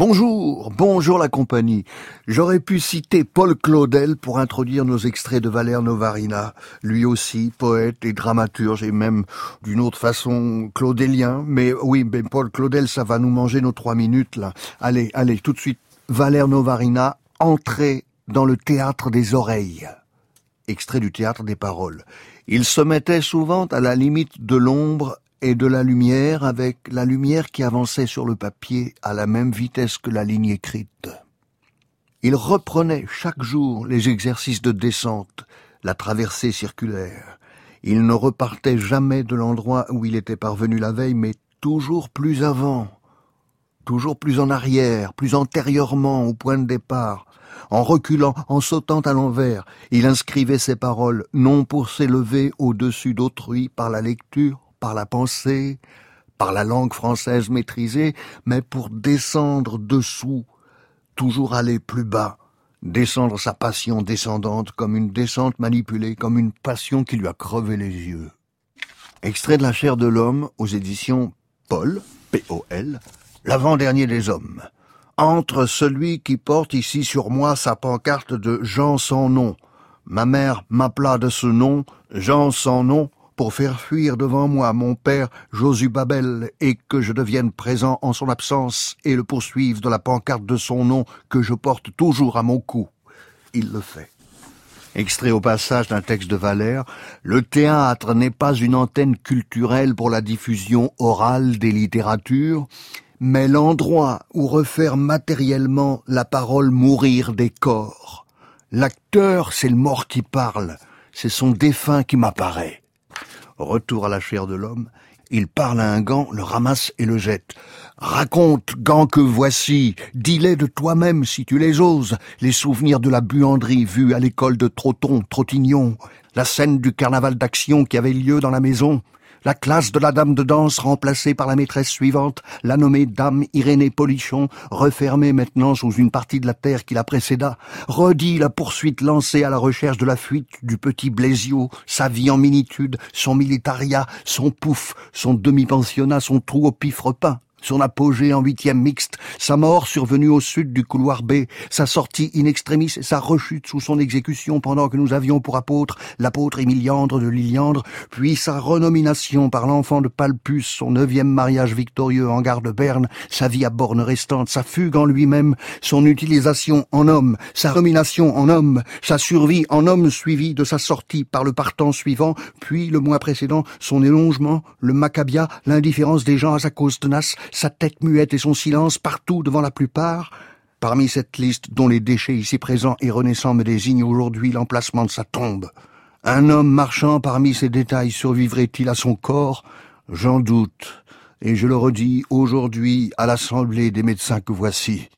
Bonjour, bonjour la compagnie. J'aurais pu citer Paul Claudel pour introduire nos extraits de Valère Novarina, lui aussi poète et dramaturge et même d'une autre façon claudélien. Mais oui, ben Paul Claudel, ça va nous manger nos trois minutes là. Allez, allez, tout de suite. Valère Novarina, entrée dans le théâtre des oreilles. Extrait du théâtre des paroles. Il se mettait souvent à la limite de l'ombre et de la lumière avec la lumière qui avançait sur le papier à la même vitesse que la ligne écrite. Il reprenait chaque jour les exercices de descente, la traversée circulaire. Il ne repartait jamais de l'endroit où il était parvenu la veille, mais toujours plus avant, toujours plus en arrière, plus antérieurement au point de départ, en reculant, en sautant à l'envers, il inscrivait ses paroles non pour s'élever au-dessus d'autrui par la lecture, par la pensée, par la langue française maîtrisée, mais pour descendre dessous, toujours aller plus bas, descendre sa passion descendante comme une descente manipulée, comme une passion qui lui a crevé les yeux. Extrait de la chair de l'homme aux éditions Paul, P-O-L, l'avant-dernier des hommes. Entre celui qui porte ici sur moi sa pancarte de Jean sans nom. Ma mère m'appela de ce nom, Jean sans nom, pour faire fuir devant moi mon père Josu Babel et que je devienne présent en son absence et le poursuive de la pancarte de son nom que je porte toujours à mon cou. Il le fait. Extrait au passage d'un texte de Valère, le théâtre n'est pas une antenne culturelle pour la diffusion orale des littératures, mais l'endroit où refaire matériellement la parole mourir des corps. L'acteur, c'est le mort qui parle, c'est son défunt qui m'apparaît. Retour à la chair de l'homme, il parle à un gant, le ramasse et le jette. Raconte, gant que voici, dis-les de toi-même si tu les oses, les souvenirs de la buanderie vue à l'école de Trotton, Trottignon, la scène du carnaval d'action qui avait lieu dans la maison, la classe de la dame de danse remplacée par la maîtresse suivante, la nommée dame Irénée Polichon, refermée maintenant sous une partie de la terre qui la précéda, redit la poursuite lancée à la recherche de la fuite du petit Blésio, sa vie en minitude, son militaria, son pouf, son demi-pensionnat, son trou au pif son apogée en huitième mixte, sa mort survenue au sud du couloir B, sa sortie in extremis sa rechute sous son exécution pendant que nous avions pour apôtre l'apôtre Émiliandre de Liliandre, puis sa renomination par l'enfant de Palpus, son neuvième mariage victorieux en gare de Berne, sa vie à borne restante, sa fugue en lui-même, son utilisation en homme, sa nomination en homme, sa survie en homme suivie de sa sortie par le partant suivant, puis le mois précédent, son élongement, le macabia, l'indifférence des gens à sa cause tenace, sa tête muette et son silence partout devant la plupart, parmi cette liste dont les déchets ici présents et renaissants me désignent aujourd'hui l'emplacement de sa tombe. Un homme marchant parmi ces détails survivrait-il à son corps? J'en doute, et je le redis aujourd'hui à l'assemblée des médecins que voici.